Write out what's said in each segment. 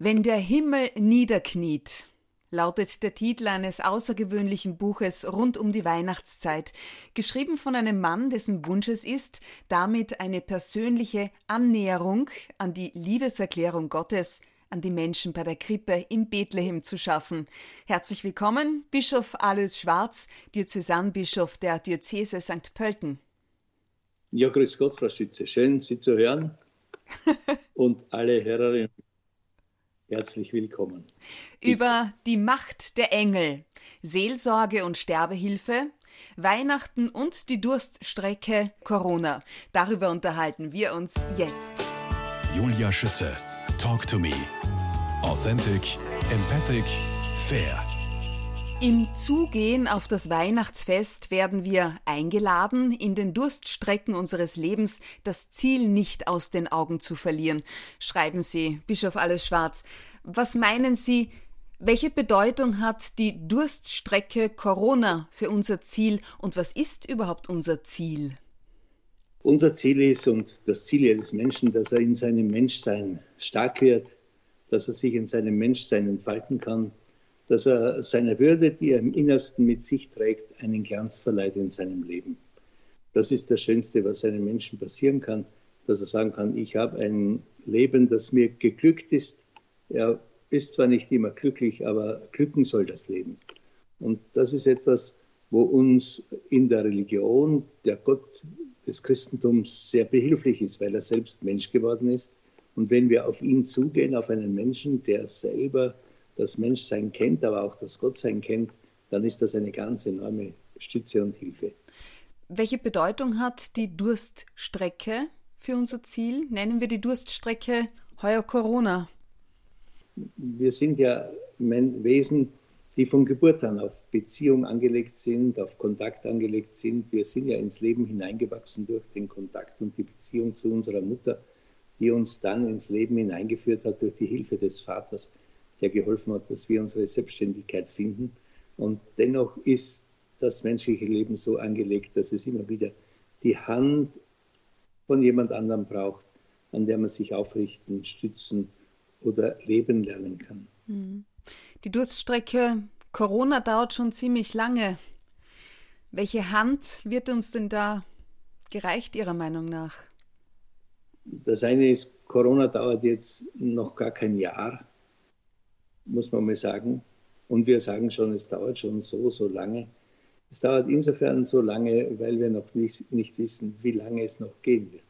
Wenn der Himmel niederkniet, lautet der Titel eines außergewöhnlichen Buches rund um die Weihnachtszeit, geschrieben von einem Mann, dessen Wunsch es ist, damit eine persönliche Annäherung an die Liebeserklärung Gottes an die Menschen bei der Krippe in Bethlehem zu schaffen. Herzlich willkommen, Bischof Alois Schwarz, Diözesanbischof der Diözese St. Pölten. Ja, grüß Gott, Frau Schütze. Schön, Sie zu hören. Und alle Hörerinnen Herzlich willkommen. Über die Macht der Engel, Seelsorge und Sterbehilfe, Weihnachten und die Durststrecke Corona. Darüber unterhalten wir uns jetzt. Julia Schütze, Talk to Me. Authentic, empathic, fair. Im Zugehen auf das Weihnachtsfest werden wir eingeladen, in den Durststrecken unseres Lebens das Ziel nicht aus den Augen zu verlieren, schreiben Sie, Bischof Alles Schwarz. Was meinen Sie, welche Bedeutung hat die Durststrecke Corona für unser Ziel und was ist überhaupt unser Ziel? Unser Ziel ist und das Ziel jedes Menschen, dass er in seinem Menschsein stark wird, dass er sich in seinem Menschsein entfalten kann dass er seiner Würde, die er im Innersten mit sich trägt, einen Glanz verleiht in seinem Leben. Das ist das Schönste, was einem Menschen passieren kann, dass er sagen kann, ich habe ein Leben, das mir geglückt ist. Er ist zwar nicht immer glücklich, aber glücken soll das Leben. Und das ist etwas, wo uns in der Religion der Gott des Christentums sehr behilflich ist, weil er selbst Mensch geworden ist. Und wenn wir auf ihn zugehen, auf einen Menschen, der selber das Menschsein kennt, aber auch das Gottsein kennt, dann ist das eine ganz enorme Stütze und Hilfe. Welche Bedeutung hat die Durststrecke für unser Ziel? Nennen wir die Durststrecke heuer Corona. Wir sind ja Wesen, die von Geburt an auf Beziehung angelegt sind, auf Kontakt angelegt sind. Wir sind ja ins Leben hineingewachsen durch den Kontakt und die Beziehung zu unserer Mutter, die uns dann ins Leben hineingeführt hat durch die Hilfe des Vaters der geholfen hat, dass wir unsere Selbstständigkeit finden. Und dennoch ist das menschliche Leben so angelegt, dass es immer wieder die Hand von jemand anderem braucht, an der man sich aufrichten, stützen oder leben lernen kann. Hm. Die Durststrecke Corona dauert schon ziemlich lange. Welche Hand wird uns denn da gereicht, Ihrer Meinung nach? Das eine ist, Corona dauert jetzt noch gar kein Jahr muss man mal sagen. Und wir sagen schon, es dauert schon so, so lange. Es dauert insofern so lange, weil wir noch nicht, nicht wissen, wie lange es noch gehen wird.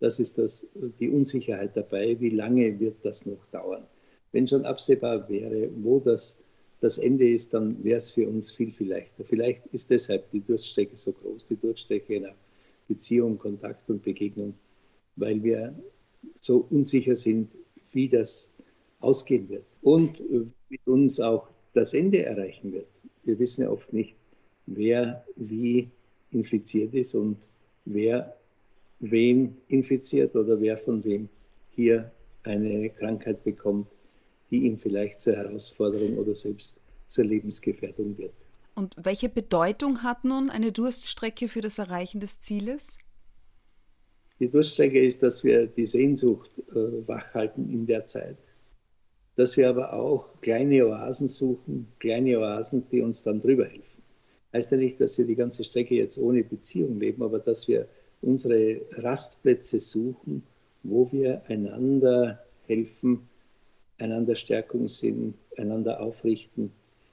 Das ist das, die Unsicherheit dabei, wie lange wird das noch dauern. Wenn schon absehbar wäre, wo das, das Ende ist, dann wäre es für uns viel, viel leichter. Vielleicht ist deshalb die Durststrecke so groß, die Durststrecke einer Beziehung, Kontakt und Begegnung, weil wir so unsicher sind, wie das ausgehen wird und äh, mit uns auch das Ende erreichen wird. Wir wissen ja oft nicht, wer wie infiziert ist und wer wen infiziert oder wer von wem hier eine Krankheit bekommt, die ihm vielleicht zur Herausforderung oder selbst zur Lebensgefährdung wird. Und welche Bedeutung hat nun eine Durststrecke für das Erreichen des Zieles? Die Durststrecke ist, dass wir die Sehnsucht äh, wachhalten in der Zeit dass wir aber auch kleine Oasen suchen, kleine Oasen, die uns dann drüber helfen. Heißt ja nicht, dass wir die ganze Strecke jetzt ohne Beziehung leben, aber dass wir unsere Rastplätze suchen, wo wir einander helfen, einander Stärkung sind, einander aufrichten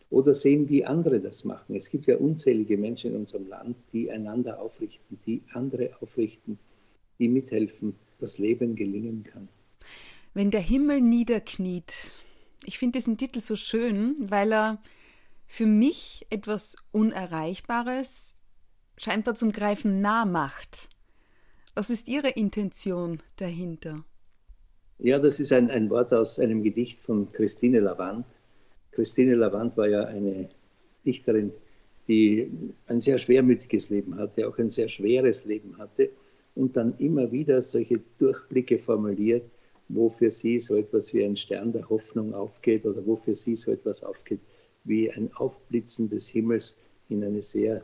oder sehen, wie andere das machen. Es gibt ja unzählige Menschen in unserem Land, die einander aufrichten, die andere aufrichten, die mithelfen, dass Leben gelingen kann. Wenn der Himmel niederkniet. Ich finde diesen Titel so schön, weil er für mich etwas Unerreichbares scheinbar zum Greifen nah macht. Was ist Ihre Intention dahinter? Ja, das ist ein, ein Wort aus einem Gedicht von Christine Lavand. Christine Lavand war ja eine Dichterin, die ein sehr schwermütiges Leben hatte, auch ein sehr schweres Leben hatte und dann immer wieder solche Durchblicke formuliert, wo für sie so etwas wie ein Stern der Hoffnung aufgeht oder wo für sie so etwas aufgeht wie ein Aufblitzen des Himmels in eine sehr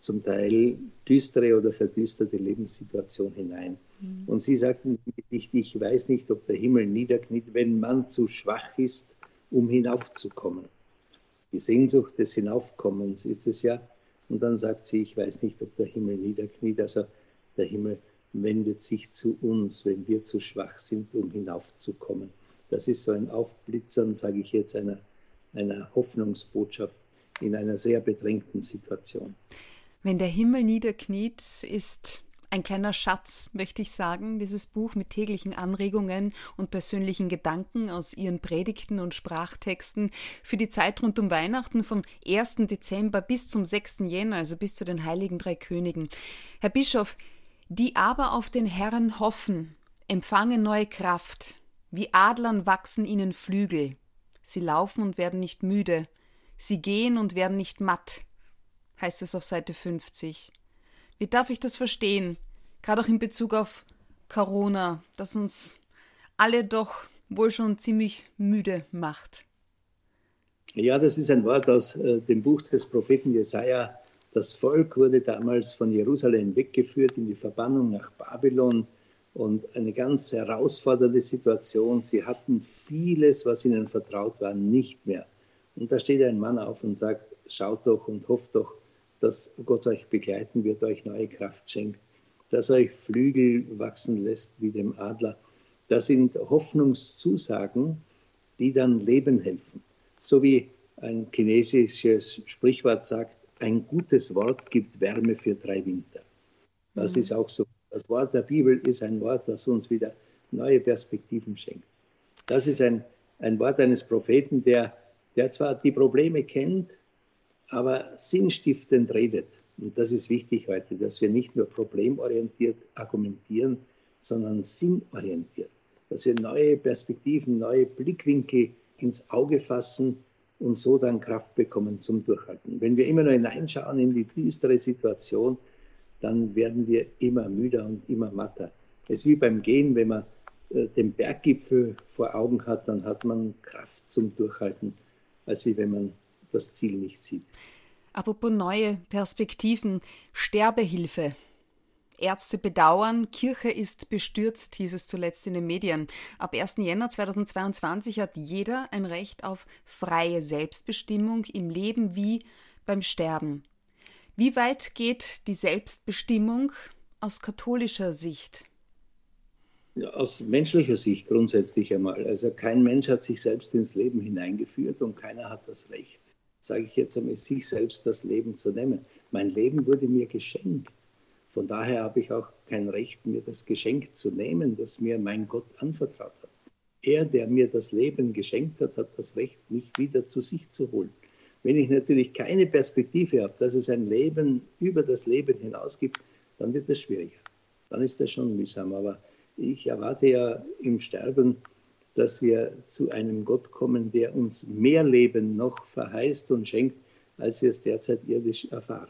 zum Teil düstere oder verdüsterte Lebenssituation hinein. Mhm. Und sie sagten nicht, ich weiß nicht, ob der Himmel niederkniet, wenn man zu schwach ist, um hinaufzukommen. Die Sehnsucht des Hinaufkommens ist es ja. Und dann sagt sie, ich weiß nicht, ob der Himmel niederkniet. Also der Himmel wendet sich zu uns, wenn wir zu schwach sind, um hinaufzukommen. Das ist so ein Aufblitzern, sage ich jetzt, einer, einer Hoffnungsbotschaft in einer sehr bedrängten Situation. Wenn der Himmel niederkniet, ist ein kleiner Schatz, möchte ich sagen, dieses Buch mit täglichen Anregungen und persönlichen Gedanken aus ihren Predigten und Sprachtexten für die Zeit rund um Weihnachten vom 1. Dezember bis zum 6. Jänner, also bis zu den Heiligen Drei Königen. Herr Bischof, die aber auf den Herrn hoffen, empfangen neue Kraft, wie Adlern wachsen ihnen Flügel. Sie laufen und werden nicht müde, sie gehen und werden nicht matt heißt es auf Seite 50. Wie darf ich das verstehen? Gerade auch in Bezug auf Corona, das uns alle doch wohl schon ziemlich müde macht. Ja, das ist ein Wort aus äh, dem Buch des Propheten Jesaja. Das Volk wurde damals von Jerusalem weggeführt in die Verbannung nach Babylon und eine ganz herausfordernde Situation. Sie hatten vieles, was ihnen vertraut war, nicht mehr. Und da steht ein Mann auf und sagt, schaut doch und hofft doch dass Gott euch begleiten wird, euch neue Kraft schenkt, dass euch Flügel wachsen lässt wie dem Adler. Das sind Hoffnungszusagen, die dann Leben helfen. So wie ein chinesisches Sprichwort sagt, ein gutes Wort gibt Wärme für drei Winter. Das mhm. ist auch so. Das Wort der Bibel ist ein Wort, das uns wieder neue Perspektiven schenkt. Das ist ein, ein Wort eines Propheten, der, der zwar die Probleme kennt, aber sinnstiftend redet. Und das ist wichtig heute, dass wir nicht nur problemorientiert argumentieren, sondern sinnorientiert. Dass wir neue Perspektiven, neue Blickwinkel ins Auge fassen und so dann Kraft bekommen zum Durchhalten. Wenn wir immer nur hineinschauen in die düstere Situation, dann werden wir immer müder und immer matter. Es ist wie beim Gehen, wenn man äh, den Berggipfel vor Augen hat, dann hat man Kraft zum Durchhalten, als wenn man das Ziel nicht sieht. Apropos neue Perspektiven, Sterbehilfe. Ärzte bedauern, Kirche ist bestürzt, hieß es zuletzt in den Medien. Ab 1. Jänner 2022 hat jeder ein Recht auf freie Selbstbestimmung im Leben wie beim Sterben. Wie weit geht die Selbstbestimmung aus katholischer Sicht? Aus menschlicher Sicht grundsätzlich einmal. Also kein Mensch hat sich selbst ins Leben hineingeführt und keiner hat das Recht sage ich jetzt einmal, sich selbst das Leben zu nehmen. Mein Leben wurde mir geschenkt. Von daher habe ich auch kein Recht, mir das Geschenk zu nehmen, das mir mein Gott anvertraut hat. Er, der mir das Leben geschenkt hat, hat das Recht, mich wieder zu sich zu holen. Wenn ich natürlich keine Perspektive habe, dass es ein Leben über das Leben hinaus gibt, dann wird es schwieriger. Dann ist das schon mühsam. Aber ich erwarte ja im Sterben dass wir zu einem Gott kommen, der uns mehr Leben noch verheißt und schenkt, als wir es derzeit irdisch erfahren.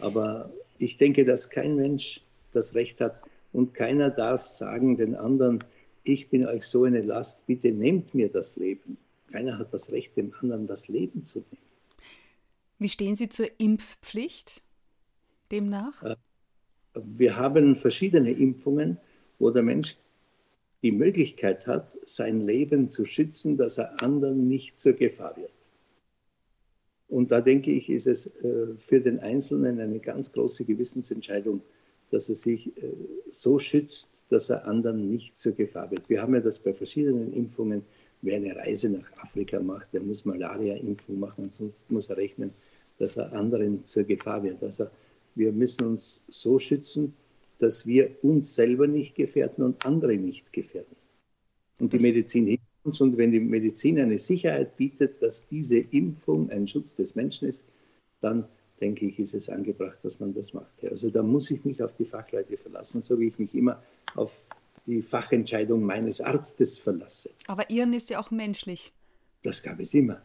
Aber ich denke, dass kein Mensch das Recht hat und keiner darf sagen den anderen, ich bin euch so eine Last, bitte nehmt mir das Leben. Keiner hat das Recht, dem anderen das Leben zu nehmen. Wie stehen Sie zur Impfpflicht demnach? Äh, wir haben verschiedene Impfungen, wo der Mensch die Möglichkeit hat, sein Leben zu schützen, dass er anderen nicht zur Gefahr wird. Und da denke ich, ist es äh, für den Einzelnen eine ganz große Gewissensentscheidung, dass er sich äh, so schützt, dass er anderen nicht zur Gefahr wird. Wir haben ja das bei verschiedenen Impfungen. Wer eine Reise nach Afrika macht, der muss Malaria-Impfung machen, sonst muss er rechnen, dass er anderen zur Gefahr wird. Also wir müssen uns so schützen, dass wir uns selber nicht gefährden und andere nicht gefährden. Und die Medizin hilft uns und wenn die Medizin eine Sicherheit bietet, dass diese Impfung ein Schutz des Menschen ist, dann denke ich, ist es angebracht, dass man das macht. Also da muss ich mich auf die Fachleute verlassen, so wie ich mich immer auf die Fachentscheidung meines Arztes verlasse. Aber Ihren ist ja auch menschlich. Das gab es immer.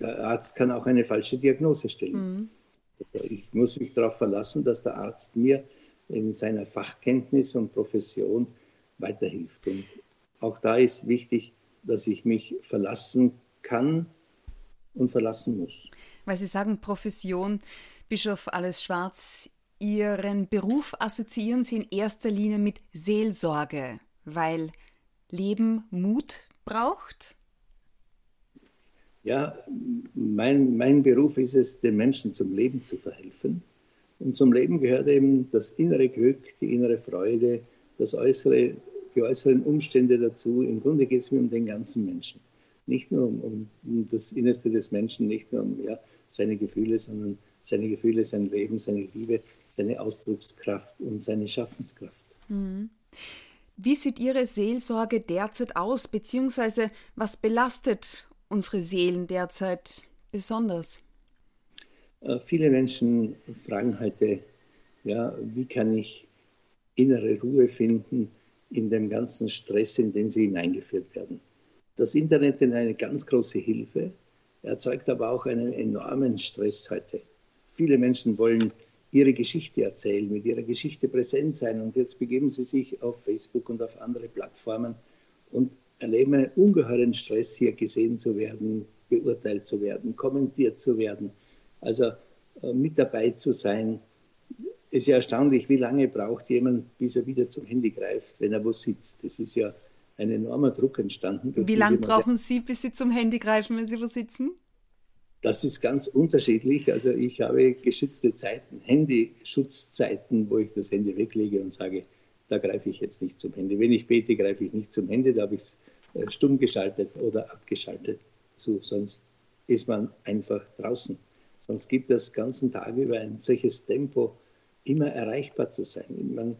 Der Arzt kann auch eine falsche Diagnose stellen. Mhm. Ich muss mich darauf verlassen, dass der Arzt mir in seiner Fachkenntnis und Profession weiterhilft. Und auch da ist wichtig, dass ich mich verlassen kann und verlassen muss. Weil Sie sagen Profession, Bischof Alles Schwarz, Ihren Beruf assoziieren Sie in erster Linie mit Seelsorge, weil Leben Mut braucht? Ja, mein, mein Beruf ist es, den Menschen zum Leben zu verhelfen. Und zum Leben gehört eben das innere Glück, die innere Freude, das äußere, die äußeren Umstände dazu. Im Grunde geht es mir um den ganzen Menschen. Nicht nur um, um das Innerste des Menschen, nicht nur um ja, seine Gefühle, sondern seine Gefühle, sein Leben, seine Liebe, seine Ausdruckskraft und seine Schaffenskraft. Mhm. Wie sieht Ihre Seelsorge derzeit aus, beziehungsweise was belastet unsere Seelen derzeit besonders? Äh, viele Menschen fragen heute, ja, wie kann ich innere Ruhe finden in dem ganzen Stress, in den sie hineingeführt werden. Das Internet ist eine ganz große Hilfe, erzeugt aber auch einen enormen Stress heute. Viele Menschen wollen ihre Geschichte erzählen, mit ihrer Geschichte präsent sein und jetzt begeben sie sich auf Facebook und auf andere Plattformen und erleben einen ungeheuren Stress, hier gesehen zu werden, beurteilt zu werden, kommentiert zu werden. Also äh, mit dabei zu sein. Es ist ja erstaunlich, wie lange braucht jemand, bis er wieder zum Handy greift, wenn er wo sitzt. Das ist ja ein enormer Druck entstanden. Wie lange brauchen Sie, bis Sie zum Handy greifen, wenn Sie wo sitzen? Das ist ganz unterschiedlich. Also ich habe geschützte Zeiten, Handyschutzzeiten, wo ich das Handy weglege und sage, da greife ich jetzt nicht zum Handy. Wenn ich bete, greife ich nicht zum Handy, da habe ich es äh, stumm geschaltet oder abgeschaltet zu, sonst ist man einfach draußen. Sonst gibt es ganzen Tag über ein solches Tempo, immer erreichbar zu sein. Man,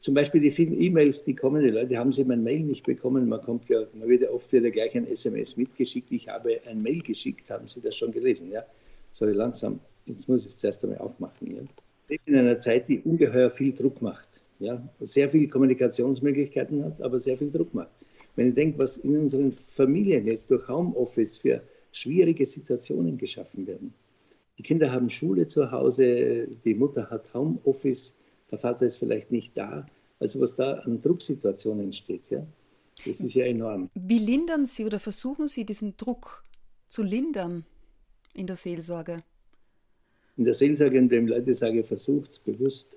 zum Beispiel die vielen E-Mails, die kommen, die Leute haben sie mein Mail nicht bekommen. Man kommt ja, man wird ja oft wieder gleich ein SMS mitgeschickt. Ich habe ein Mail geschickt, haben Sie das schon gelesen? Ja, sorry, langsam. Jetzt muss ich es zuerst einmal aufmachen. Ja? Ich in einer Zeit, die ungeheuer viel Druck macht ja, sehr viele Kommunikationsmöglichkeiten hat, aber sehr viel Druck macht. Wenn ich denke, was in unseren Familien jetzt durch Homeoffice für schwierige Situationen geschaffen werden. Die Kinder haben Schule zu Hause, die Mutter hat Homeoffice, der Vater ist vielleicht nicht da. Also was da an Drucksituationen entsteht, ja, das ist ja enorm. Wie lindern Sie oder versuchen Sie diesen Druck zu lindern in der Seelsorge? In der Seelsorge, indem Leute sagen, versucht bewusst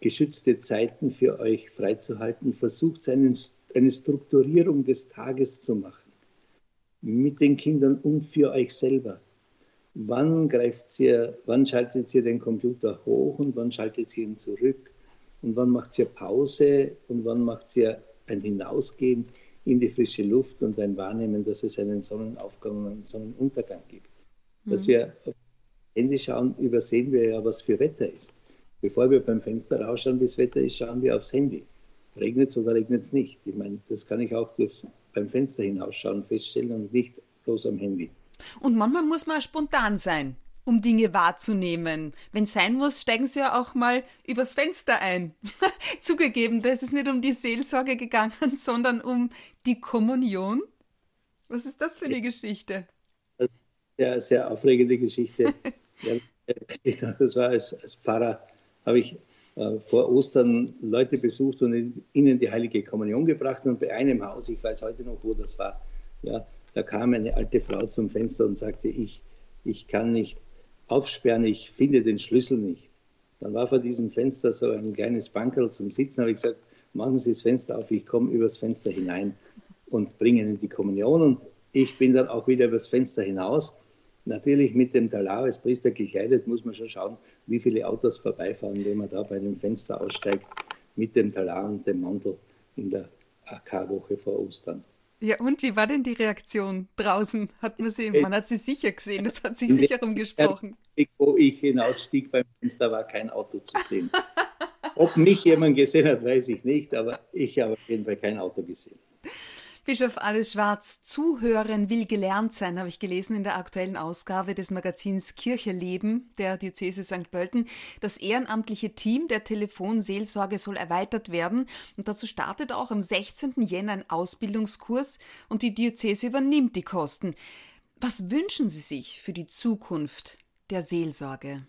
geschützte Zeiten für euch freizuhalten, versucht einen, eine Strukturierung des Tages zu machen. Mit den Kindern und für euch selber. Wann greift ihr, wann schaltet ihr den Computer hoch und wann schaltet ihr ihn zurück? Und wann macht ihr Pause und wann macht ihr ein Hinausgehen in die frische Luft und ein Wahrnehmen, dass es einen Sonnenaufgang und einen Sonnenuntergang gibt. Mhm. Dass wir auf Handy schauen, übersehen wir ja, was für Wetter ist. Bevor wir beim Fenster rausschauen, wie das Wetter ist, schauen wir aufs Handy. Regnet es oder regnet es nicht? Ich meine, das kann ich auch durchs, beim Fenster hinausschauen feststellen und nicht bloß am Handy. Und manchmal muss man auch spontan sein, um Dinge wahrzunehmen. Wenn es sein muss, steigen Sie ja auch mal übers Fenster ein. Zugegeben, da ist es nicht um die Seelsorge gegangen, sondern um die Kommunion. Was ist das für eine Geschichte? Sehr, sehr aufregende Geschichte. das war als, als Pfarrer habe ich äh, vor Ostern Leute besucht und ihnen die heilige Kommunion gebracht. Und bei einem Haus, ich weiß heute noch, wo das war, ja, da kam eine alte Frau zum Fenster und sagte, ich, ich kann nicht aufsperren, ich finde den Schlüssel nicht. Dann war vor diesem Fenster so ein kleines Bankerl zum Sitzen, habe ich gesagt, machen Sie das Fenster auf, ich komme übers Fenster hinein und bringe Ihnen die Kommunion. Und ich bin dann auch wieder übers Fenster hinaus Natürlich mit dem Talar als Priester gekleidet muss man schon schauen, wie viele Autos vorbeifahren, wenn man da bei einem Fenster aussteigt mit dem Talar und dem Mantel in der AK-Woche vor Ostern. Ja, und wie war denn die Reaktion draußen? Hat man sie, man hat sie sicher gesehen, das hat sich sicher umgesprochen. Wo ich hinausstieg beim Fenster, war kein Auto zu sehen. Ob mich jemand gesehen hat, weiß ich nicht, aber ich habe auf jeden Fall kein Auto gesehen. Bischof Alles Schwarz, zuhören will gelernt sein, habe ich gelesen in der aktuellen Ausgabe des Magazins Kirche Leben der Diözese St. Pölten. Das ehrenamtliche Team der Telefonseelsorge soll erweitert werden und dazu startet auch am 16. Jänner ein Ausbildungskurs und die Diözese übernimmt die Kosten. Was wünschen Sie sich für die Zukunft der Seelsorge?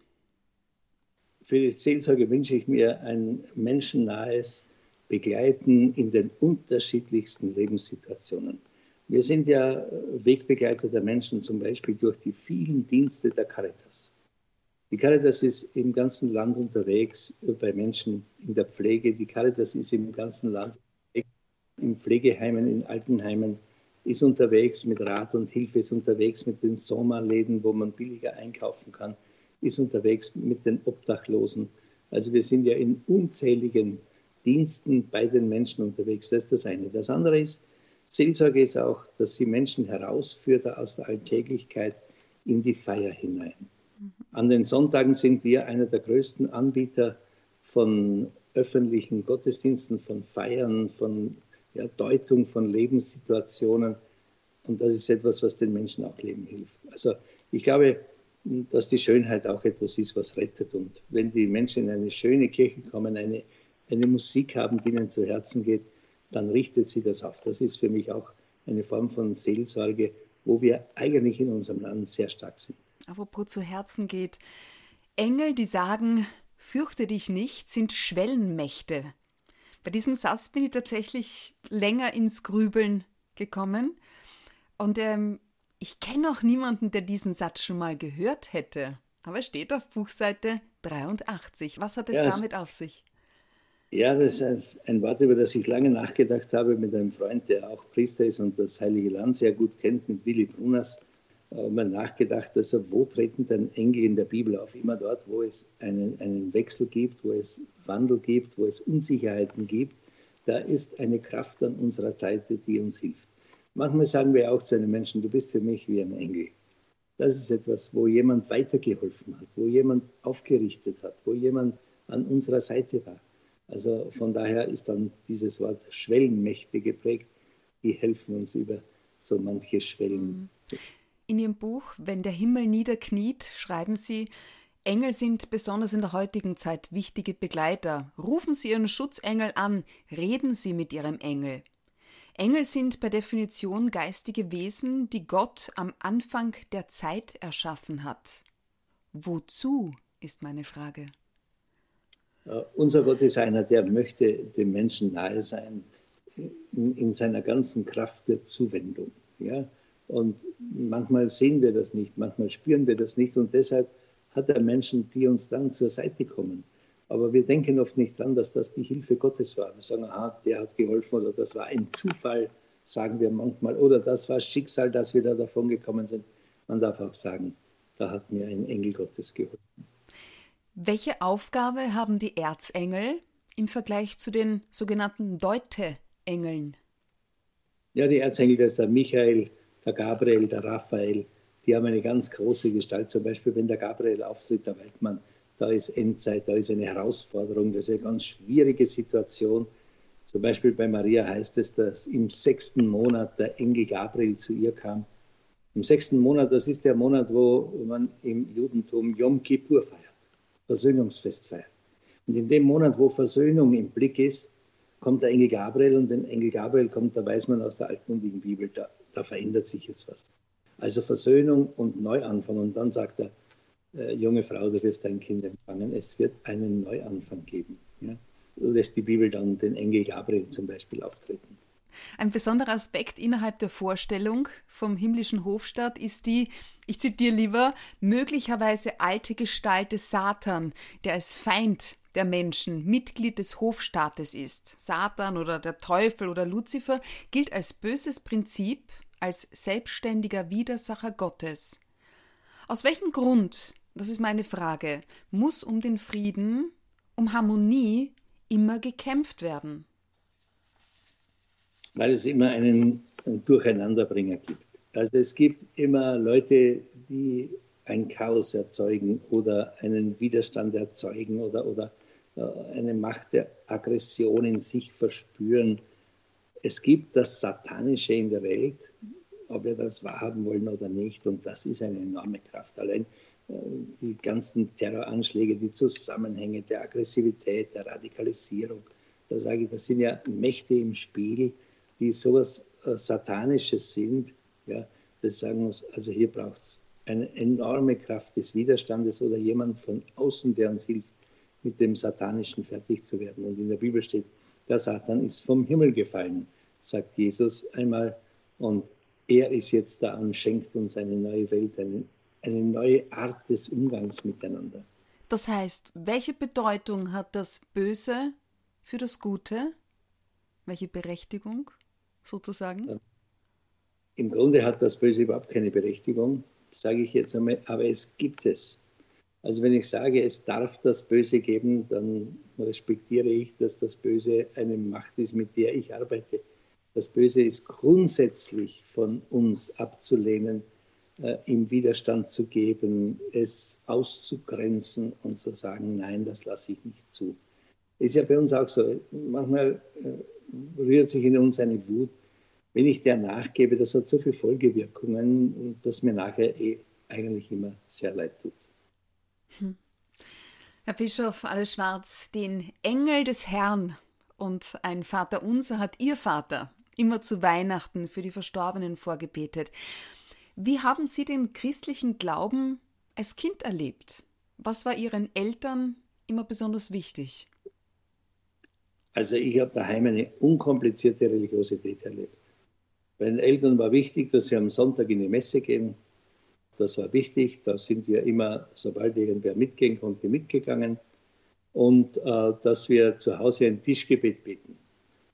Für die Seelsorge wünsche ich mir ein menschennahes begleiten in den unterschiedlichsten Lebenssituationen. Wir sind ja Wegbegleiter der Menschen zum Beispiel durch die vielen Dienste der Caritas. Die Caritas ist im ganzen Land unterwegs bei Menschen in der Pflege. Die Caritas ist im ganzen Land in Pflegeheimen, in Altenheimen, ist unterwegs mit Rat und Hilfe, ist unterwegs mit den Sommerläden, wo man billiger einkaufen kann, ist unterwegs mit den Obdachlosen. Also wir sind ja in unzähligen Diensten bei den Menschen unterwegs. Das ist das eine. Das andere ist, Seelsorge ist auch, dass sie Menschen herausführt aus der Alltäglichkeit in die Feier hinein. An den Sonntagen sind wir einer der größten Anbieter von öffentlichen Gottesdiensten, von Feiern, von ja, Deutung von Lebenssituationen. Und das ist etwas, was den Menschen auch leben hilft. Also ich glaube, dass die Schönheit auch etwas ist, was rettet. Und wenn die Menschen in eine schöne Kirche kommen, eine, eine Musik haben, die ihnen zu Herzen geht, dann richtet sie das auf. Das ist für mich auch eine Form von Seelsorge, wo wir eigentlich in unserem Land sehr stark sind. Apropos zu Herzen geht. Engel, die sagen, fürchte dich nicht, sind Schwellenmächte. Bei diesem Satz bin ich tatsächlich länger ins Grübeln gekommen. Und ähm, ich kenne auch niemanden, der diesen Satz schon mal gehört hätte. Aber steht auf Buchseite 83. Was hat es ja, damit auf sich? Ja, das ist ein Wort, über das ich lange nachgedacht habe mit einem Freund, der auch Priester ist und das Heilige Land sehr gut kennt, mit Willy Brunas. Mal nachgedacht, also wo treten denn Engel in der Bibel auf? Immer dort, wo es einen, einen Wechsel gibt, wo es Wandel gibt, wo es Unsicherheiten gibt. Da ist eine Kraft an unserer Seite, die uns hilft. Manchmal sagen wir auch zu einem Menschen, du bist für mich wie ein Engel. Das ist etwas, wo jemand weitergeholfen hat, wo jemand aufgerichtet hat, wo jemand an unserer Seite war. Also von daher ist dann dieses Wort Schwellenmächte geprägt, die helfen uns über so manche Schwellen. Mhm. In Ihrem Buch Wenn der Himmel niederkniet schreiben Sie, Engel sind besonders in der heutigen Zeit wichtige Begleiter. Rufen Sie Ihren Schutzengel an, reden Sie mit Ihrem Engel. Engel sind per Definition geistige Wesen, die Gott am Anfang der Zeit erschaffen hat. Wozu ist meine Frage. Uh, unser Gott ist einer, der möchte dem Menschen nahe sein in, in seiner ganzen Kraft der Zuwendung. Ja? Und manchmal sehen wir das nicht, manchmal spüren wir das nicht und deshalb hat er Menschen, die uns dann zur Seite kommen. Aber wir denken oft nicht dran, dass das die Hilfe Gottes war. Wir sagen, aha, der hat geholfen oder das war ein Zufall, sagen wir manchmal, oder das war Schicksal, dass wir da davon gekommen sind. Man darf auch sagen, da hat mir ein Engel Gottes geholfen. Welche Aufgabe haben die Erzengel im Vergleich zu den sogenannten Deute-Engeln? Ja, die Erzengel, das ist der Michael, der Gabriel, der Raphael, die haben eine ganz große Gestalt. Zum Beispiel, wenn der Gabriel auftritt, da weiß man, da ist Endzeit, da ist eine Herausforderung, das ist eine ganz schwierige Situation. Zum Beispiel bei Maria heißt es, dass im sechsten Monat der Engel Gabriel zu ihr kam. Im sechsten Monat, das ist der Monat, wo man im Judentum Yom Kippur feiert, Versöhnungsfest feiert. Und in dem Monat, wo Versöhnung im Blick ist, kommt der Engel Gabriel und wenn Engel Gabriel kommt, da weiß man aus der altmundigen Bibel, da da verändert sich jetzt was. Also Versöhnung und Neuanfang. Und dann sagt er, äh, junge Frau, du wirst dein Kind empfangen. Es wird einen Neuanfang geben. Ja? Lässt die Bibel dann den Engel Gabriel zum Beispiel auftreten. Ein besonderer Aspekt innerhalb der Vorstellung vom himmlischen Hofstaat ist die, ich zitiere lieber, möglicherweise alte Gestalt des Satan, der als Feind der Menschen Mitglied des Hofstaates ist. Satan oder der Teufel oder Luzifer gilt als böses Prinzip, als selbstständiger Widersacher Gottes. Aus welchem Grund, das ist meine Frage, muss um den Frieden, um Harmonie immer gekämpft werden? Weil es immer einen Durcheinanderbringer gibt. Also es gibt immer Leute, die ein Chaos erzeugen oder einen Widerstand erzeugen oder, oder äh, eine Macht der Aggression in sich verspüren. Es gibt das Satanische in der Welt, ob wir das wahrhaben wollen oder nicht. Und das ist eine enorme Kraft. Allein äh, die ganzen Terroranschläge, die Zusammenhänge der Aggressivität, der Radikalisierung, da sage ich, das sind ja Mächte im Spiel, die sowas äh, Satanisches sind. Ja, das sagen uns, also hier braucht es eine enorme Kraft des Widerstandes oder jemand von außen, der uns hilft, mit dem Satanischen fertig zu werden. Und in der Bibel steht, der Satan ist vom Himmel gefallen, sagt Jesus einmal. Und er ist jetzt da und schenkt uns eine neue Welt, eine, eine neue Art des Umgangs miteinander. Das heißt, welche Bedeutung hat das Böse für das Gute? Welche Berechtigung sozusagen? Im Grunde hat das Böse überhaupt keine Berechtigung, sage ich jetzt einmal, aber es gibt es. Also wenn ich sage, es darf das Böse geben, dann respektiere ich, dass das Böse eine Macht ist, mit der ich arbeite. Das Böse ist grundsätzlich von uns abzulehnen, äh, im Widerstand zu geben, es auszugrenzen und zu sagen, nein, das lasse ich nicht zu. Ist ja bei uns auch so. Manchmal äh, rührt sich in uns eine Wut. Wenn ich der nachgebe, das hat so viele Folgewirkungen, dass mir nachher eh eigentlich immer sehr leid tut. Hm. Herr Bischof, alles schwarz, den Engel des Herrn und ein Vater unser hat Ihr Vater immer zu Weihnachten für die Verstorbenen vorgebetet. Wie haben Sie den christlichen Glauben als Kind erlebt? Was war Ihren Eltern immer besonders wichtig? Also ich habe daheim eine unkomplizierte Religiosität erlebt. Bei den Eltern war wichtig, dass sie am Sonntag in die Messe gehen. Das war wichtig. Da sind wir immer, sobald irgendwer mitgehen konnte, mitgegangen. Und äh, dass wir zu Hause ein Tischgebet beten.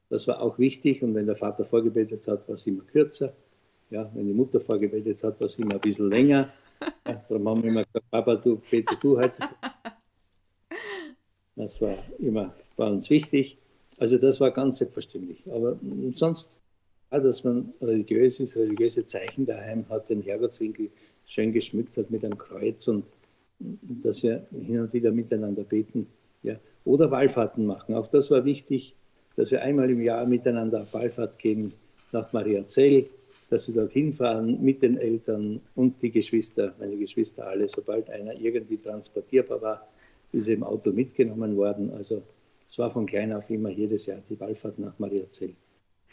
Das war auch wichtig. Und wenn der Vater vorgebetet hat, war es immer kürzer. Ja, wenn die Mutter vorgebetet hat, war es immer ein bisschen länger. Ja, darum haben wir immer gesagt, Papa, du bete du heute. Das war immer bei uns wichtig. Also das war ganz selbstverständlich. Aber sonst, dass man religiös ist, religiöse Zeichen daheim hat, den Herrgottswinkel schön geschmückt hat mit einem Kreuz und dass wir hin und wieder miteinander beten. Ja. Oder Wallfahrten machen. Auch das war wichtig, dass wir einmal im Jahr miteinander auf Wallfahrt gehen nach Mariazell dass wir dorthin fahren mit den Eltern und die Geschwister, meine Geschwister alle, sobald einer irgendwie transportierbar war, ist er im Auto mitgenommen worden. Also es war von klein auf immer jedes Jahr die Wallfahrt nach Mariazell.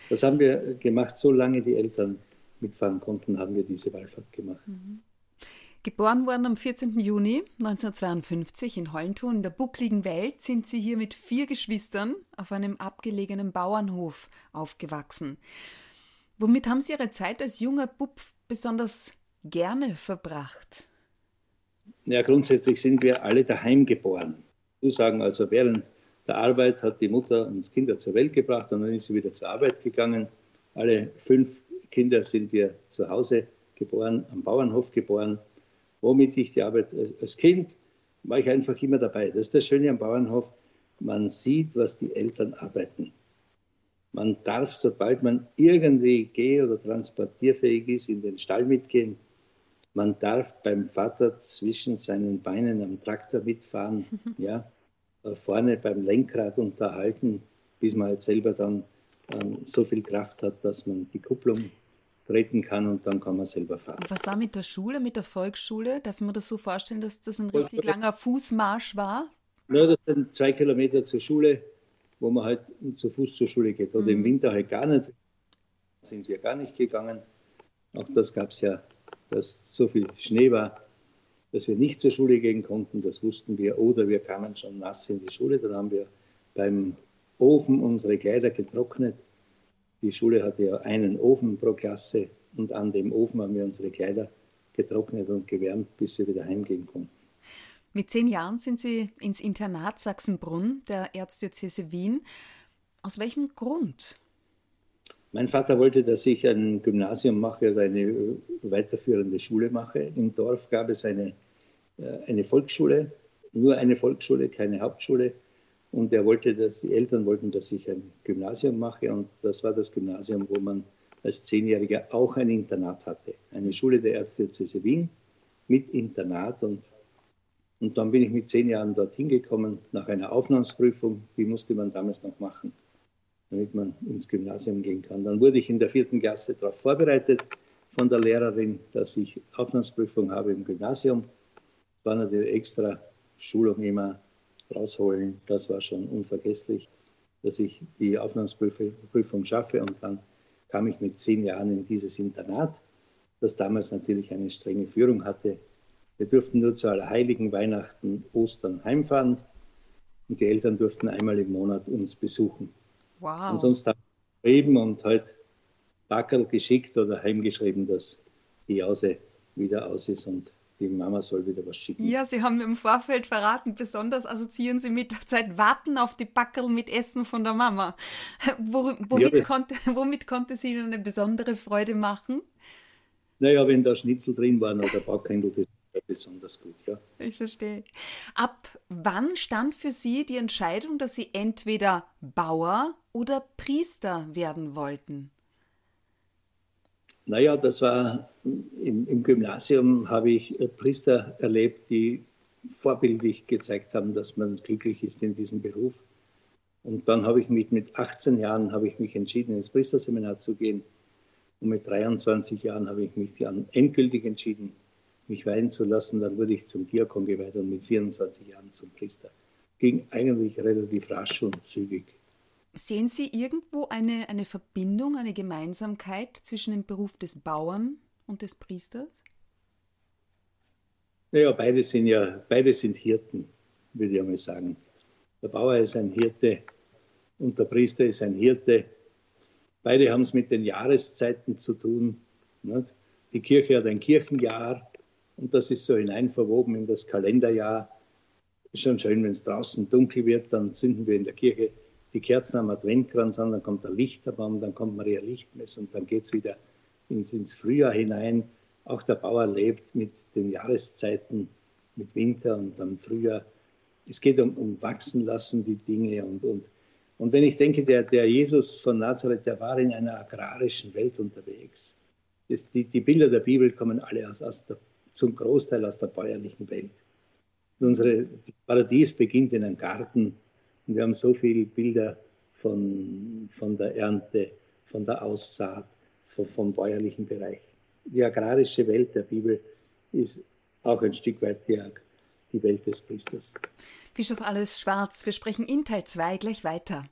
Das haben wir gemacht, solange die Eltern mitfahren konnten, haben wir diese Wallfahrt gemacht. Mhm. Geboren worden am 14. Juni 1952 in Hollentun in der buckligen Welt sind Sie hier mit vier Geschwistern auf einem abgelegenen Bauernhof aufgewachsen. Womit haben Sie Ihre Zeit als junger Bub besonders gerne verbracht? Ja, grundsätzlich sind wir alle daheim geboren. Du sagen also, während der Arbeit hat die Mutter uns Kinder zur Welt gebracht und dann ist sie wieder zur Arbeit gegangen. Alle fünf Kinder sind wir zu Hause geboren, am Bauernhof geboren. Womit ich die Arbeit als Kind war ich einfach immer dabei. Das ist das Schöne am Bauernhof. Man sieht, was die Eltern arbeiten. Man darf, sobald man irgendwie geh- oder transportierfähig ist, in den Stall mitgehen. Man darf beim Vater zwischen seinen Beinen am Traktor mitfahren, ja, vorne beim Lenkrad unterhalten, bis man halt selber dann ähm, so viel Kraft hat, dass man die Kupplung treten kann und dann kann man selber fahren. Und was war mit der Schule, mit der Volksschule? Darf man das so vorstellen, dass das ein richtig langer Fußmarsch war? Ja, das sind zwei Kilometer zur Schule wo man halt zu Fuß zur Schule geht. Oder mhm. im Winter halt gar nicht. Sind wir gar nicht gegangen. Auch das gab es ja, dass so viel Schnee war, dass wir nicht zur Schule gehen konnten. Das wussten wir. Oder wir kamen schon nass in die Schule. Dann haben wir beim Ofen unsere Kleider getrocknet. Die Schule hatte ja einen Ofen pro Klasse und an dem Ofen haben wir unsere Kleider getrocknet und gewärmt, bis wir wieder heimgehen konnten. Mit zehn Jahren sind Sie ins Internat Sachsenbrunn der Erzdiözese Wien. Aus welchem Grund? Mein Vater wollte, dass ich ein Gymnasium mache oder eine weiterführende Schule mache. Im Dorf gab es eine, äh, eine Volksschule, nur eine Volksschule, keine Hauptschule. Und er wollte, dass die Eltern wollten, dass ich ein Gymnasium mache. Und das war das Gymnasium, wo man als Zehnjähriger auch ein Internat hatte. Eine Schule der Erzdiözese Wien mit Internat. Und und dann bin ich mit zehn Jahren dorthin gekommen, nach einer Aufnahmsprüfung, die musste man damals noch machen, damit man ins Gymnasium gehen kann. Dann wurde ich in der vierten Klasse darauf vorbereitet von der Lehrerin, dass ich Aufnahmsprüfung habe im Gymnasium. War natürlich extra Schulung immer rausholen. Das war schon unvergesslich, dass ich die Aufnahmsprüfung schaffe. Und dann kam ich mit zehn Jahren in dieses Internat, das damals natürlich eine strenge Führung hatte, wir durften nur zu Allerheiligen, Weihnachten, Ostern heimfahren und die Eltern durften einmal im Monat uns besuchen. Wow. Und sonst geschrieben und halt Backel geschickt oder heimgeschrieben, dass die Jause wieder aus ist und die Mama soll wieder was schicken. Ja, Sie haben im Vorfeld verraten, besonders assoziieren Sie mit der Zeit Warten auf die Backel mit Essen von der Mama. Wo, womit, ja, konnte, womit konnte sie Ihnen eine besondere Freude machen? Naja, wenn da Schnitzel drin waren oder Backhändel, das besonders gut, ja. Ich verstehe. Ab wann stand für Sie die Entscheidung, dass Sie entweder Bauer oder Priester werden wollten? Naja, das war im, im Gymnasium habe ich Priester erlebt, die vorbildlich gezeigt haben, dass man glücklich ist in diesem Beruf. Und dann habe ich mich mit 18 Jahren habe ich mich entschieden, ins Priesterseminar zu gehen. Und mit 23 Jahren habe ich mich dann endgültig entschieden, mich weihen zu lassen. Dann wurde ich zum Diakon geweiht und mit 24 Jahren zum Priester. Ging eigentlich relativ rasch und zügig. Sehen Sie irgendwo eine, eine Verbindung, eine Gemeinsamkeit zwischen dem Beruf des Bauern und des Priesters? Naja, beide sind ja, beide sind Hirten, würde ich einmal sagen. Der Bauer ist ein Hirte und der Priester ist ein Hirte. Beide haben es mit den Jahreszeiten zu tun. Nicht? Die Kirche hat ein Kirchenjahr und das ist so hineinverwoben in das Kalenderjahr. Ist schon schön, wenn es draußen dunkel wird, dann zünden wir in der Kirche die Kerzen am Adventkranz an, dann kommt der Lichterbaum, dann kommt Maria Lichtmess und dann geht es wieder ins, ins Frühjahr hinein. Auch der Bauer lebt mit den Jahreszeiten, mit Winter und dann Frühjahr. Es geht um, um Wachsen lassen, die Dinge. Und, und, und wenn ich denke, der, der Jesus von Nazareth, der war in einer agrarischen Welt unterwegs. Das, die, die Bilder der Bibel kommen alle aus, aus der, zum Großteil aus der bäuerlichen Welt. Unsere Paradies beginnt in einem Garten und wir haben so viele Bilder von, von der Ernte, von der Aussaat, vom, vom bäuerlichen Bereich. Die agrarische Welt der Bibel ist auch ein Stück weit die, die Welt des Priesters. Bischof Alles Schwarz, wir sprechen in Teil 2 gleich weiter.